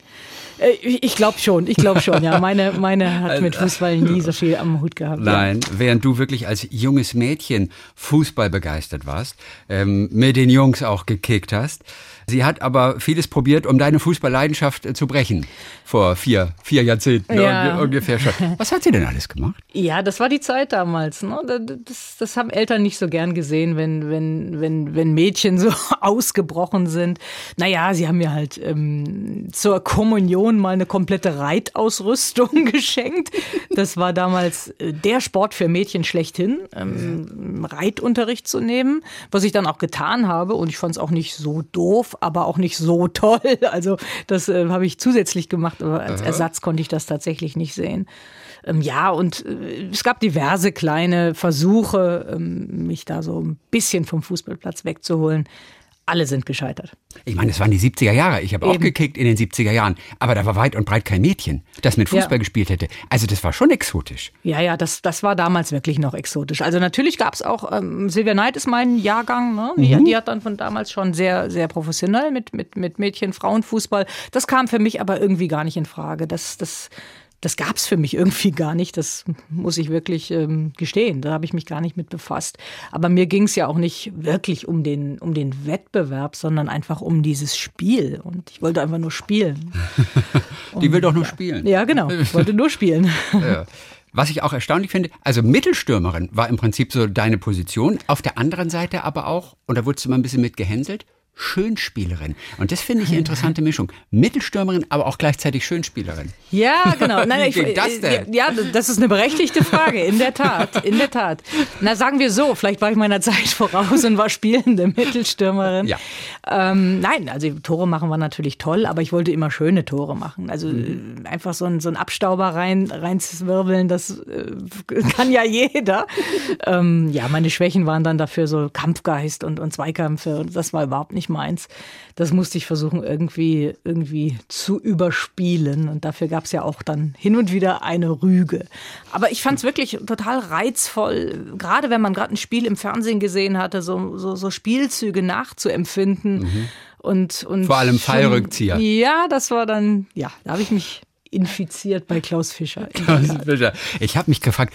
[SPEAKER 3] Äh, ich glaube schon, ich glaube schon, ja. Meine, meine hat mit Fußball nie so viel am Hut gehabt.
[SPEAKER 2] Nein, ja. während du wirklich als junges Mädchen Fußball begeistert warst, ähm, mit den Jungs auch gekickt hast, Sie hat aber vieles probiert, um deine Fußballleidenschaft äh, zu brechen. Vor vier, vier Jahrzehnten ja. ungefähr schon. Was hat sie denn alles gemacht?
[SPEAKER 3] Ja, das war die Zeit damals. Ne? Das, das haben Eltern nicht so gern gesehen, wenn, wenn, wenn, wenn Mädchen so ausgebrochen sind. Naja, sie haben mir halt ähm, zur Kommunion mal eine komplette Reitausrüstung geschenkt. Das war damals äh, der Sport für Mädchen schlechthin, ähm, Reitunterricht zu nehmen, was ich dann auch getan habe. Und ich fand es auch nicht so doof aber auch nicht so toll. Also das äh, habe ich zusätzlich gemacht, aber als Aha. Ersatz konnte ich das tatsächlich nicht sehen. Ähm, ja, und äh, es gab diverse kleine Versuche, ähm, mich da so ein bisschen vom Fußballplatz wegzuholen alle sind gescheitert.
[SPEAKER 2] Ich meine, es waren die 70er Jahre. Ich habe auch gekickt in den 70er Jahren. Aber da war weit und breit kein Mädchen, das mit Fußball ja. gespielt hätte. Also das war schon exotisch.
[SPEAKER 3] Ja, ja, das, das war damals wirklich noch exotisch. Also natürlich gab es auch, ähm, Silvia Neid ist mein Jahrgang. Ne? Die, mhm. die, hat dann von damals schon sehr, sehr professionell mit, mit, mit Mädchen, Frauenfußball. Das kam für mich aber irgendwie gar nicht in Frage. Das, das, das gab es für mich irgendwie gar nicht. Das muss ich wirklich ähm, gestehen. Da habe ich mich gar nicht mit befasst. Aber mir ging es ja auch nicht wirklich um den, um den Wettbewerb, sondern einfach um dieses Spiel. Und ich wollte einfach nur spielen.
[SPEAKER 2] Die will doch nur ja. spielen.
[SPEAKER 3] Ja, genau. Ich wollte nur spielen.
[SPEAKER 2] Ja. Was ich auch erstaunlich finde, also Mittelstürmerin war im Prinzip so deine Position. Auf der anderen Seite aber auch, und da wurdest du mal ein bisschen mit gehänselt, Schönspielerin. Und das finde ich eine interessante Mischung. Mittelstürmerin, aber auch gleichzeitig Schönspielerin.
[SPEAKER 3] Ja, genau. Nein, Wie geht das denn? Ja, das ist eine berechtigte Frage, in der Tat, in der Tat. Na, sagen wir so, vielleicht war ich meiner Zeit voraus und war spielende Mittelstürmerin. Ja. Ähm, nein, also Tore machen war natürlich toll, aber ich wollte immer schöne Tore machen. Also mhm. einfach so ein, so ein Abstauber rein, reinzwirbeln, das äh, kann ja jeder. Ähm, ja, meine Schwächen waren dann dafür so Kampfgeist und, und Zweikämpfe. Das war überhaupt nicht nicht meins. Das musste ich versuchen, irgendwie, irgendwie zu überspielen. Und dafür gab es ja auch dann hin und wieder eine Rüge. Aber ich fand es wirklich total reizvoll, gerade wenn man gerade ein Spiel im Fernsehen gesehen hatte, so, so, so Spielzüge nachzuempfinden. Mhm. Und, und
[SPEAKER 2] Vor allem Fallrückzieher.
[SPEAKER 3] Ja, das war dann, ja, da habe ich mich infiziert bei Klaus Fischer.
[SPEAKER 2] Klaus Fischer. Ich habe mich gefragt,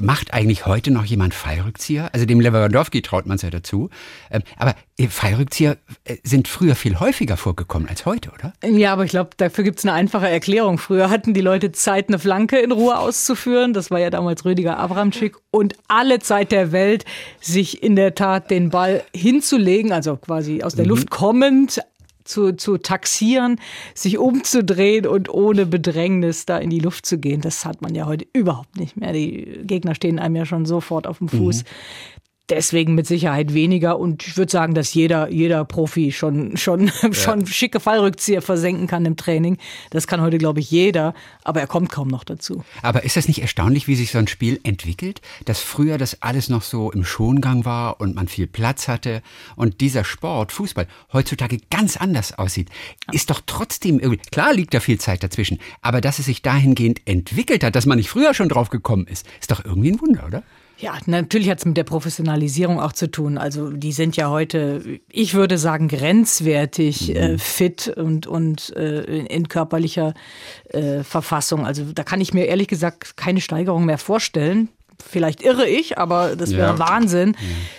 [SPEAKER 2] macht eigentlich heute noch jemand Fallrückzieher? Also dem Lewandowski traut man es ja dazu. Ähm, aber äh, Fallrückzieher äh, sind früher viel häufiger vorgekommen als heute, oder?
[SPEAKER 3] Ja, aber ich glaube, dafür gibt es eine einfache Erklärung. Früher hatten die Leute Zeit, eine Flanke in Ruhe auszuführen. Das war ja damals Rüdiger Abramczyk. Und alle Zeit der Welt, sich in der Tat den Ball hinzulegen, also quasi aus der mhm. Luft kommend, zu, zu taxieren, sich umzudrehen und ohne Bedrängnis da in die Luft zu gehen. Das hat man ja heute überhaupt nicht mehr. Die Gegner stehen einem ja schon sofort auf dem Fuß. Mhm. Deswegen mit Sicherheit weniger und ich würde sagen, dass jeder, jeder Profi schon, schon, ja. schon schicke Fallrückzieher versenken kann im Training. Das kann heute, glaube ich, jeder, aber er kommt kaum noch dazu.
[SPEAKER 2] Aber ist das nicht erstaunlich, wie sich so ein Spiel entwickelt? Dass früher das alles noch so im Schongang war und man viel Platz hatte und dieser Sport, Fußball, heutzutage ganz anders aussieht, ist doch trotzdem irgendwie, klar liegt da viel Zeit dazwischen, aber dass es sich dahingehend entwickelt hat, dass man nicht früher schon drauf gekommen ist, ist doch irgendwie ein Wunder, oder?
[SPEAKER 3] Ja, natürlich hat es mit der Professionalisierung auch zu tun. Also die sind ja heute, ich würde sagen, grenzwertig mhm. äh, fit und, und äh, in körperlicher äh, Verfassung. Also da kann ich mir ehrlich gesagt keine Steigerung mehr vorstellen. vielleicht irre ich, aber das wäre
[SPEAKER 2] Ja.
[SPEAKER 3] Wahnsinn.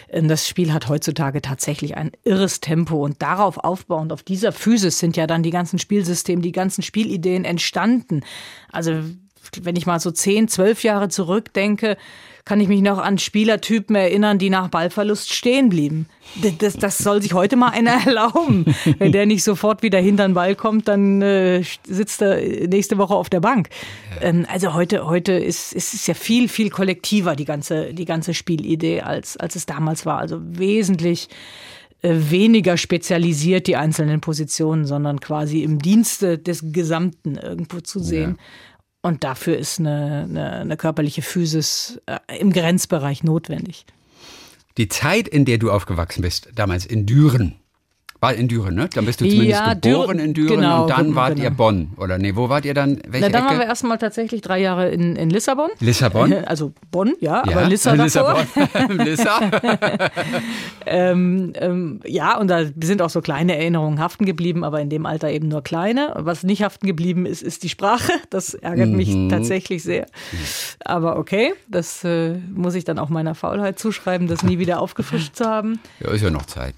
[SPEAKER 3] Ähm, Das Spiel hat heutzutage tatsächlich ein irres Tempo und darauf aufbauend, auf dieser Physis sind ja dann die ganzen Spielsysteme, die ganzen Spielideen entstanden. Also wenn ich mal so 10, 12 Jahre zurückdenke, kann ich mich noch an Spielertypen erinnern, die nach Ballverlust stehen blieben. Das, das soll sich heute mal einer erlauben. Wenn der nicht sofort wieder hinter den Ball kommt, dann äh, sitzt er nächste Woche auf der Bank. Ähm, also heute, heute ist, ist es ja viel, viel kollektiver, die ganze, die ganze Spielidee, als, als es damals war. Also wesentlich äh, weniger spezialisiert die einzelnen Positionen, sondern quasi im Dienste des Gesamten irgendwo zu sehen. Und dafür ist eine, eine, eine körperliche Physis äh, im Grenzbereich notwendig.
[SPEAKER 2] Die Zeit, in der du aufgewachsen bist, damals in Düren, war in Düren, ne? Dann bist du zumindest
[SPEAKER 3] Ja,
[SPEAKER 2] geboren
[SPEAKER 3] Düren,
[SPEAKER 2] in Düren
[SPEAKER 3] genau,
[SPEAKER 2] und dann
[SPEAKER 3] genau.
[SPEAKER 2] wart ihr Bonn. Oder nee, wo wart ihr dann? Welche
[SPEAKER 3] Na, dann
[SPEAKER 2] Ecke?
[SPEAKER 3] waren wir erstmal tatsächlich drei Jahre in, in Lissabon.
[SPEAKER 2] Lissabon?
[SPEAKER 3] Also Bonn, ja,
[SPEAKER 2] Ja,
[SPEAKER 3] aber Lissa.
[SPEAKER 2] Lissabon. Lissa.
[SPEAKER 3] Ähm, ähm, ja, und da sind auch so kleine Erinnerungen haften geblieben, aber in dem Alter eben nur kleine. Was nicht haften geblieben ist, ist die Sprache. Das ärgert mich
[SPEAKER 2] Mhm.
[SPEAKER 3] tatsächlich sehr. Aber okay, das äh, muss ich dann auch meiner Faulheit zuschreiben, das nie wieder aufgefrischt zu haben.
[SPEAKER 2] Ja, ist ja noch Zeit.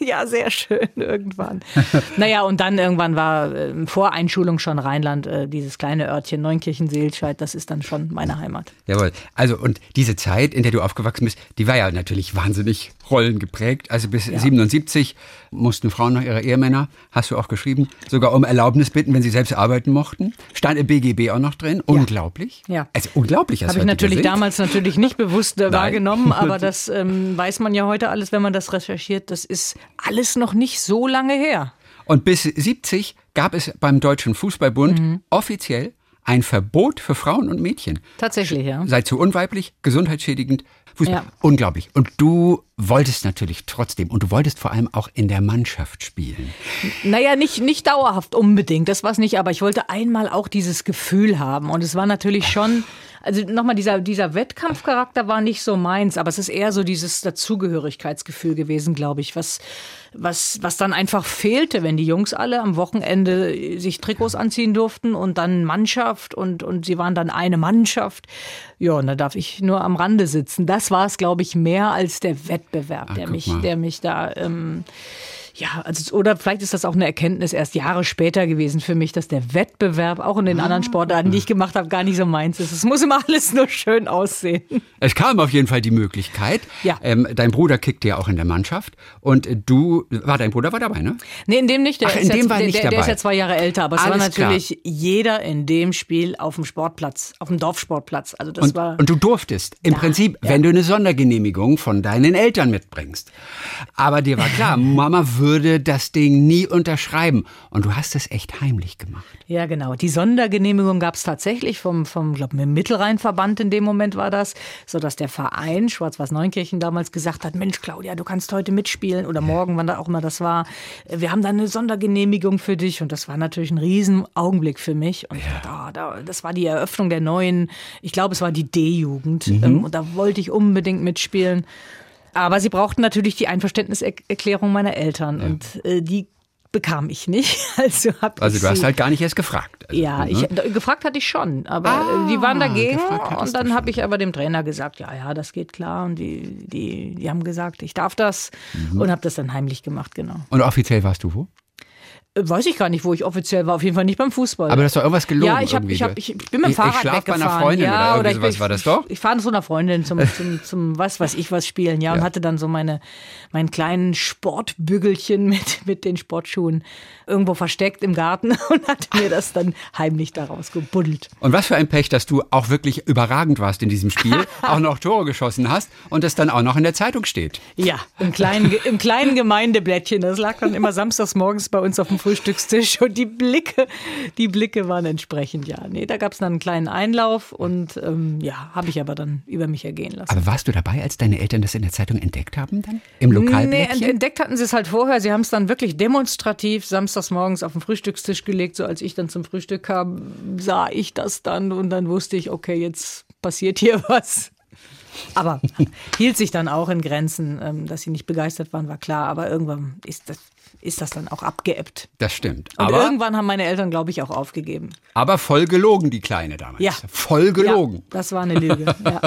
[SPEAKER 3] ja, sehr schön irgendwann. naja, und dann irgendwann war äh, vor Einschulung schon Rheinland, äh, dieses kleine Örtchen Neunkirchen-Seelscheid, das ist dann schon meine Heimat.
[SPEAKER 2] Jawohl. Also, und diese Zeit, in der du aufgewachsen bist, die war ja natürlich wahnsinnig rollengeprägt. Also bis 77 mussten Frauen noch ihre Ehemänner, hast du auch geschrieben, sogar um Erlaubnis bitten, wenn sie selbst arbeiten mochten. Stand im BGB auch noch drin. Unglaublich.
[SPEAKER 3] Ja.
[SPEAKER 2] Also unglaublich.
[SPEAKER 3] Habe ich natürlich damals natürlich nicht bewusst äh,
[SPEAKER 2] Nein.
[SPEAKER 3] wahrgenommen, aber das ähm, weiß man ja heute alles, wenn man das recherchiert. Das ist alles noch nicht so lange her.
[SPEAKER 2] Und bis 70 gab es beim Deutschen Fußballbund
[SPEAKER 3] Mhm.
[SPEAKER 2] offiziell ein Verbot für Frauen und Mädchen.
[SPEAKER 3] Tatsächlich, ja.
[SPEAKER 2] Sei zu unweiblich, gesundheitsschädigend. Fußball.
[SPEAKER 3] Ja.
[SPEAKER 2] Unglaublich. Und du wolltest natürlich trotzdem und du wolltest vor allem auch in der Mannschaft spielen.
[SPEAKER 3] Naja, nicht, nicht dauerhaft unbedingt, das war's nicht, aber ich wollte einmal auch dieses Gefühl haben. Und es war natürlich schon, also nochmal, dieser, dieser Wettkampfcharakter war nicht so meins, aber es ist eher so dieses Dazugehörigkeitsgefühl gewesen, glaube ich, was, was, was dann einfach fehlte, wenn die Jungs alle am Wochenende sich Trikots anziehen durften und dann Mannschaft und, und sie waren dann eine Mannschaft. Ja, und da darf ich nur am Rande sitzen. Das war es, glaube ich, mehr als der Wettbewerb, der
[SPEAKER 2] guck
[SPEAKER 3] mich,
[SPEAKER 2] mal.
[SPEAKER 3] der mich da ähm, ja, also oder vielleicht ist das auch eine Erkenntnis erst Jahre später gewesen für mich, dass der Wettbewerb auch in den
[SPEAKER 2] Ah.
[SPEAKER 3] anderen Sportarten, die ich gemacht habe, gar nicht so meins ist. Es muss immer alles nur schön aussehen.
[SPEAKER 2] Es kam auf jeden Fall die Möglichkeit.
[SPEAKER 3] Ja.
[SPEAKER 2] Ähm, dein Bruder kickte ja auch in der Mannschaft und du, war dein Bruder war dabei, ne?
[SPEAKER 3] Nee, in dem nicht. Der
[SPEAKER 2] Ach, in dem
[SPEAKER 3] jetzt,
[SPEAKER 2] war
[SPEAKER 3] der,
[SPEAKER 2] nicht
[SPEAKER 3] der, der
[SPEAKER 2] dabei.
[SPEAKER 3] ist ja zwei Jahre älter, aber es war
[SPEAKER 2] Alles klar.
[SPEAKER 3] natürlich jeder in dem Spiel auf dem Sportplatz, auf dem Dorfsportplatz. Also das
[SPEAKER 2] Und,
[SPEAKER 3] war
[SPEAKER 2] und du durftest im
[SPEAKER 3] Ja,
[SPEAKER 2] Prinzip,
[SPEAKER 3] ja.
[SPEAKER 2] wenn du eine Sondergenehmigung von deinen Eltern mitbringst. Aber dir war klar, Mama würde das Ding nie unterschreiben. Und du hast es echt heimlich gemacht.
[SPEAKER 3] Ja, genau. Die Sondergenehmigung gab es tatsächlich vom, vom glaube ich, Mittelrheinverband in dem Moment war das, so dass der Verein Schwarz-Weiß Neunkirchen damals gesagt hat, Mensch Claudia, du kannst heute mitspielen oder morgen, wann da auch immer das war. Wir haben da eine Sondergenehmigung für dich und das war natürlich ein riesen Augenblick für mich und da, da, das war die Eröffnung der neuen, ich glaube, es war die D-Jugend ähm, und da wollte ich unbedingt mitspielen. Aber sie brauchten natürlich die Einverständniserklärung meiner Eltern und äh, die bekam ich nicht. Also, hab
[SPEAKER 2] Also
[SPEAKER 3] ich
[SPEAKER 2] du hast halt gar nicht erst gefragt. Also,
[SPEAKER 3] ja,
[SPEAKER 2] ne?
[SPEAKER 3] ich, gefragt hatte ich schon, aber
[SPEAKER 2] Ah,
[SPEAKER 3] äh, die waren dagegen und dann habe ich aber dem Trainer gesagt, ja, ja, das geht klar und die, die, die haben gesagt, ich darf das
[SPEAKER 2] Mhm.
[SPEAKER 3] und habe das dann heimlich gemacht, genau.
[SPEAKER 2] Und offiziell warst du wo?
[SPEAKER 3] Äh, Weiß ich gar nicht, wo ich offiziell war, auf jeden Fall nicht beim Fußball.
[SPEAKER 2] Aber hast doch irgendwas gelogen.
[SPEAKER 3] ja, ich, hab, ich, hab, ich, ich bin mit dem Fahrrad
[SPEAKER 2] ich schlaf bei einer. Freundin
[SPEAKER 3] ja,
[SPEAKER 2] oder
[SPEAKER 3] oder
[SPEAKER 2] irgendwie
[SPEAKER 3] ich,
[SPEAKER 2] sowas war das doch?
[SPEAKER 3] Ich fahre zu einer Freundin zum, zum, zum was weiß ich was spielen, ja, und hatte dann so meine, meinen kleinen Sportbügelchen mit, mit den Sportschuhen irgendwo versteckt im Garten und hatte mir das dann heimlich daraus gebuddelt.
[SPEAKER 2] Und was für ein Pech, dass du auch wirklich überragend warst in diesem Spiel, auch noch Tore geschossen hast und das dann auch noch in der Zeitung steht.
[SPEAKER 3] Ja, im kleinen, im kleinen Gemeindeblättchen. Das lag dann immer samstags morgens bei uns auf dem Frühstückstisch und die Blicke, die Blicke waren entsprechend, ja. Nee, da gab es dann einen kleinen Einlauf und ähm, ja, habe ich aber dann über mich ergehen lassen.
[SPEAKER 2] Aber warst du dabei, als deine Eltern das in der Zeitung entdeckt haben dann? Im
[SPEAKER 3] Nee,
[SPEAKER 2] Lokalblättchen?
[SPEAKER 3] ent- entdeckt hatten sie es halt vorher. Sie haben es dann wirklich demonstrativ samstags morgens auf den Frühstückstisch gelegt. So als ich dann zum Frühstück kam, sah ich das dann und dann wusste ich, okay, jetzt passiert hier was. Aber hielt sich dann auch in Grenzen, ähm, dass sie nicht begeistert waren, war klar. Aber irgendwann ist das, ist das dann auch abgeebbt.
[SPEAKER 2] Das stimmt.
[SPEAKER 3] Und
[SPEAKER 2] aber,
[SPEAKER 3] irgendwann haben meine Eltern, glaube ich, auch aufgegeben.
[SPEAKER 2] aber voll gelogen, die Kleine damals.
[SPEAKER 3] Ja.
[SPEAKER 2] Voll gelogen.
[SPEAKER 3] Ja, das war eine Lüge. Ja.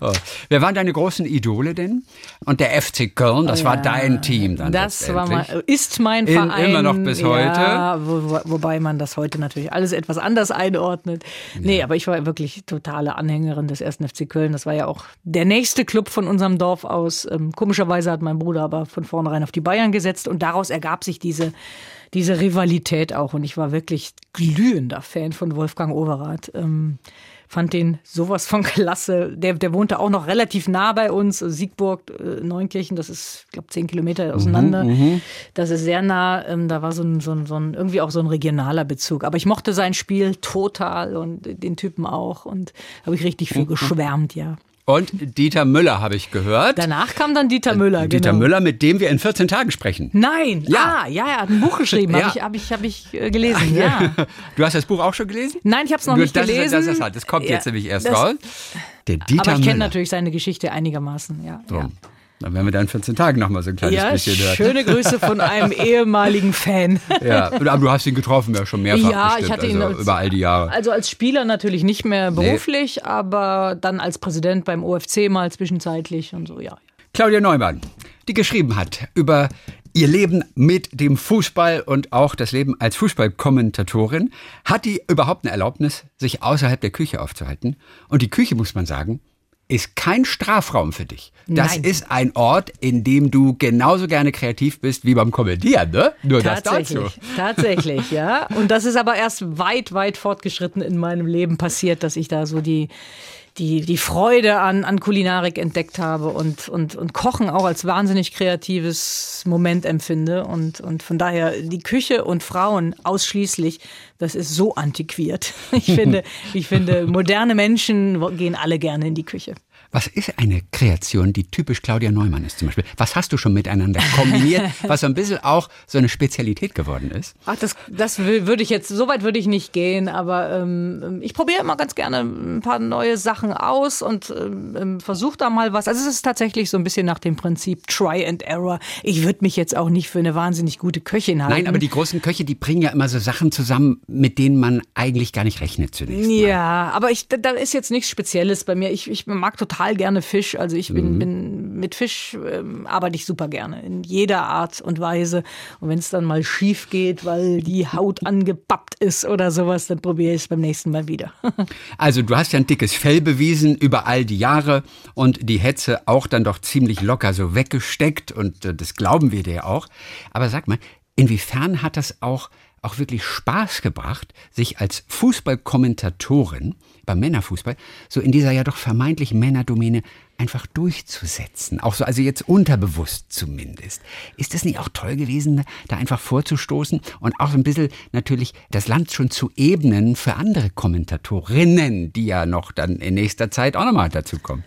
[SPEAKER 2] Oh. Wer waren deine großen Idole denn? Und der FC Köln, das war
[SPEAKER 3] Ja,
[SPEAKER 2] dein Team dann.
[SPEAKER 3] Das war mein, ist mein
[SPEAKER 2] In-
[SPEAKER 3] Verein.
[SPEAKER 2] immer noch bis heute?
[SPEAKER 3] Ja, wo, wo- wobei man das heute natürlich alles etwas anders einordnet. Nee, aber ich war wirklich totale Anhängerin des ersten FC Köln. Das war ja auch der nächste Club von unserem Dorf aus. Ähm, komischerweise hat mein Bruder aber von vornherein auf die Bayern gesetzt und daraus ergab sich diese, diese Rivalität auch. Und ich war wirklich glühender Fan von Wolfgang Overath. Ähm, fand den sowas von klasse. Der, der wohnte auch noch relativ nah bei uns, Siegburg, äh, Neunkirchen, das ist, ich glaube, zehn Kilometer auseinander. Das ist sehr nah. Ähm, da war so ein, so, ein, so ein, irgendwie auch so ein regionaler Bezug. Aber ich mochte sein Spiel total und den Typen auch. Und habe ich richtig für geschwärmt, ja.
[SPEAKER 2] Und Dieter Müller habe ich gehört.
[SPEAKER 3] Danach kam dann Dieter Müller.
[SPEAKER 2] Dieter
[SPEAKER 3] genau.
[SPEAKER 2] Müller, mit dem wir in 14 Tagen sprechen.
[SPEAKER 3] Nein,
[SPEAKER 2] Ja.
[SPEAKER 3] ah, ja, er hat ein Buch geschrieben,
[SPEAKER 2] Ja.
[SPEAKER 3] habe ich, hab ich, hab ich äh, gelesen, ja.
[SPEAKER 2] Du hast das Buch auch schon gelesen?
[SPEAKER 3] Nein, ich habe es noch
[SPEAKER 2] Du-
[SPEAKER 3] nicht
[SPEAKER 2] das,
[SPEAKER 3] gelesen.
[SPEAKER 2] Ist, das, ist halt, das kommt
[SPEAKER 3] Ja,
[SPEAKER 2] jetzt nämlich erst
[SPEAKER 3] das-
[SPEAKER 2] raus. Der Dieter
[SPEAKER 3] Aber ich kenne natürlich seine Geschichte einigermaßen, ja. ja.
[SPEAKER 2] Dann werden wir dann in 14 Tagen nochmal so ein kleines
[SPEAKER 3] Ja,
[SPEAKER 2] bisschen hören.
[SPEAKER 3] schöne Grüße von einem ehemaligen Fan.
[SPEAKER 2] Ja, aber du hast ihn getroffen, ja schon mehrfach
[SPEAKER 3] Ja,
[SPEAKER 2] bestimmt,
[SPEAKER 3] ich hatte ihn
[SPEAKER 2] also
[SPEAKER 3] als-
[SPEAKER 2] über all die Jahre.
[SPEAKER 3] Also als Spieler natürlich nicht mehr beruflich, aber dann als Präsident beim OFC mal zwischenzeitlich und so, ja.
[SPEAKER 2] Claudia Neumann, die geschrieben hat über ihr Leben mit dem Fußball und auch das Leben als Fußballkommentatorin. Hat die überhaupt eine Erlaubnis, sich außerhalb der Küche aufzuhalten? Und die Küche, muss man sagen, ist kein Strafraum für dich. Das
[SPEAKER 3] Nein.
[SPEAKER 2] ist ein Ort, in dem du genauso gerne kreativ bist wie beim Kommentieren, ne? Nur das dazu.
[SPEAKER 3] Tatsächlich, tatsächlich, ja. Und das ist aber erst weit, weit fortgeschritten in meinem Leben passiert, dass ich da so die, die, die Freude an, an Kulinarik entdeckt habe und, und, und Kochen auch als wahnsinnig kreatives Moment empfinde. Und, und von daher die Küche und Frauen ausschließlich, das ist so antiquiert. Ich finde, ich finde, moderne Menschen gehen alle gerne in die Küche.
[SPEAKER 2] Was ist eine Kreation, die typisch Claudia Neumann ist zum Beispiel? Was hast du schon miteinander kombiniert, was so ein bisschen auch so eine Spezialität geworden ist?
[SPEAKER 3] Ach, das, das würde ich jetzt, so weit würde ich nicht gehen, aber ähm, ich probiere immer ganz gerne ein paar neue Sachen aus und ähm, versuche da mal was. Also es ist tatsächlich so ein bisschen nach dem Prinzip Try and Error. Ich würde mich jetzt auch nicht für eine wahnsinnig gute Köchin halten.
[SPEAKER 2] Nein, aber die großen Köche, die bringen ja immer so Sachen zusammen, mit denen man eigentlich gar nicht rechnet zunächst. mal.
[SPEAKER 3] Ja, aber ich, da- da ist jetzt nichts Spezielles bei mir. Ich, ich mag total gerne Fisch. Also ich bin,
[SPEAKER 2] Mhm.
[SPEAKER 3] bin mit Fisch ähm, arbeite ich super gerne in jeder Art und Weise. Und wenn es dann mal schief geht, weil die Haut angepappt ist oder sowas, dann probiere ich es beim nächsten Mal wieder.
[SPEAKER 2] Also du hast ja ein dickes Fell bewiesen über all die Jahre und die Hetze auch dann doch ziemlich locker so weggesteckt und äh, das glauben wir dir auch. Aber sag mal, inwiefern hat das auch auch wirklich Spaß gebracht, sich als Fußballkommentatorin beim Männerfußball so in dieser ja doch vermeintlich Männerdomäne einfach durchzusetzen. Auch so, also jetzt unterbewusst zumindest. Ist das nicht auch toll gewesen, da einfach vorzustoßen und auch ein bisschen natürlich das Land schon zu ebnen für andere Kommentatorinnen, die ja noch dann in nächster Zeit auch nochmal dazukommen?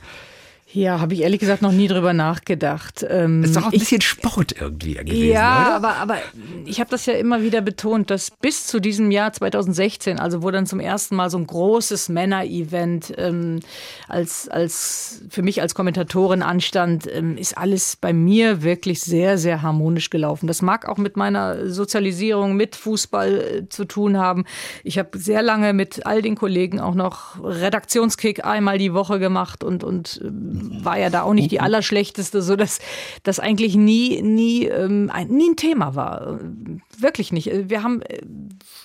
[SPEAKER 3] Ja, habe ich ehrlich gesagt noch nie drüber nachgedacht. Ähm,
[SPEAKER 2] Ist doch auch ein
[SPEAKER 3] ich-
[SPEAKER 2] bisschen Sport irgendwie gewesen,
[SPEAKER 3] ja,
[SPEAKER 2] oder?
[SPEAKER 3] aber, aber ich habe das ja immer wieder betont, dass bis zu diesem Jahr 2016, also wo dann zum ersten Mal so ein großes Männer-Event ähm, als, als für mich als Kommentatorin anstand, ähm, ist alles bei mir wirklich sehr, sehr harmonisch gelaufen. Das mag auch mit meiner Sozialisierung mit Fußball äh, zu tun haben. Ich habe sehr lange mit all den Kollegen auch noch Redaktionskick einmal die Woche gemacht und, und ähm, war ja da auch nicht die allerschlechteste, so dass das eigentlich nie, nie, ähm, ein, nie ein Thema war. Wirklich nicht. Wir haben äh,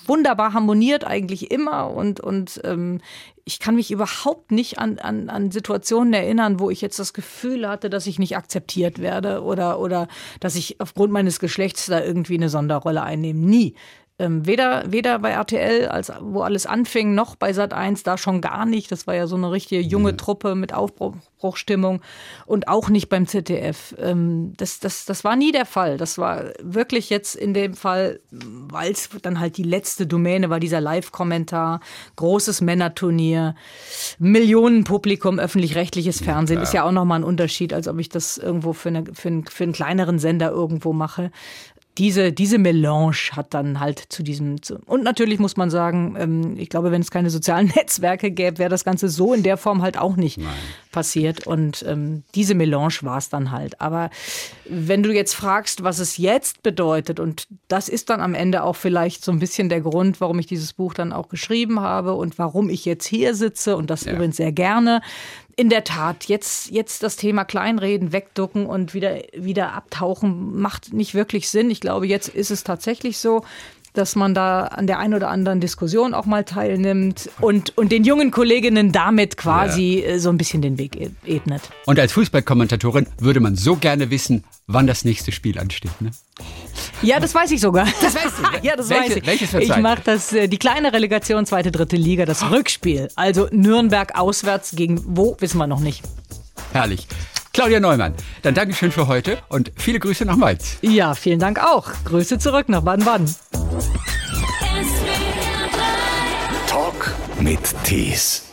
[SPEAKER 3] wunderbar harmoniert eigentlich immer und, und ähm, ich kann mich überhaupt nicht an, an, an Situationen erinnern, wo ich jetzt das Gefühl hatte, dass ich nicht akzeptiert werde oder, oder dass ich aufgrund meines Geschlechts da irgendwie eine Sonderrolle einnehme. Nie. Ähm, weder, weder bei RTL, als wo alles anfing, noch bei Sat 1, da schon gar nicht. Das war ja so eine richtige junge Truppe mit Aufbruchstimmung und auch nicht beim ZDF. Ähm, das, das, das war nie der Fall. Das war wirklich jetzt in dem Fall, weil es dann halt die letzte Domäne war, dieser Live-Kommentar, großes Männerturnier, Millionenpublikum, öffentlich-rechtliches Fernsehen, ist ja auch nochmal ein Unterschied, als ob ich das irgendwo für, eine, für, einen, für einen kleineren Sender irgendwo mache. Diese, diese Melange hat dann halt zu diesem. Und natürlich muss man sagen, ähm, ich glaube, wenn es keine sozialen Netzwerke gäbe, wäre das Ganze so in der Form halt auch nicht Nein. passiert. Und ähm, diese Melange war es dann halt. Aber wenn du jetzt fragst, was es jetzt bedeutet, und das ist dann am Ende auch vielleicht so ein bisschen der Grund, warum ich dieses Buch dann auch geschrieben habe und warum ich jetzt hier sitze und das ja. übrigens sehr gerne, in der Tat, jetzt, jetzt das Thema Kleinreden, wegducken und wieder, wieder abtauchen, macht nicht wirklich Sinn. Ich glaube, jetzt ist es tatsächlich so, dass man da an der einen oder anderen Diskussion auch mal teilnimmt und, und den jungen Kolleginnen damit quasi ja. Äh, so ein bisschen den Weg e-, ebnet.
[SPEAKER 2] Und als Fußballkommentatorin würde man so gerne wissen, wann das nächste Spiel ansteht. Ne?
[SPEAKER 3] Ja, das weiß ich sogar.
[SPEAKER 2] Das weißt du?
[SPEAKER 3] ja, das
[SPEAKER 2] Welche,
[SPEAKER 3] weiß ich.
[SPEAKER 2] Welches
[SPEAKER 3] ich mache das äh, die kleine Relegation zweite, dritte Liga, das Rückspiel. Also Nürnberg auswärts gegen wo wissen wir noch nicht.
[SPEAKER 2] Herrlich. Claudia Neumann, dann Dankeschön für heute und viele Grüße nach Mainz.
[SPEAKER 3] Ja, vielen Dank auch. Grüße zurück nach Baden-Baden.
[SPEAKER 1] Talk mit Tees.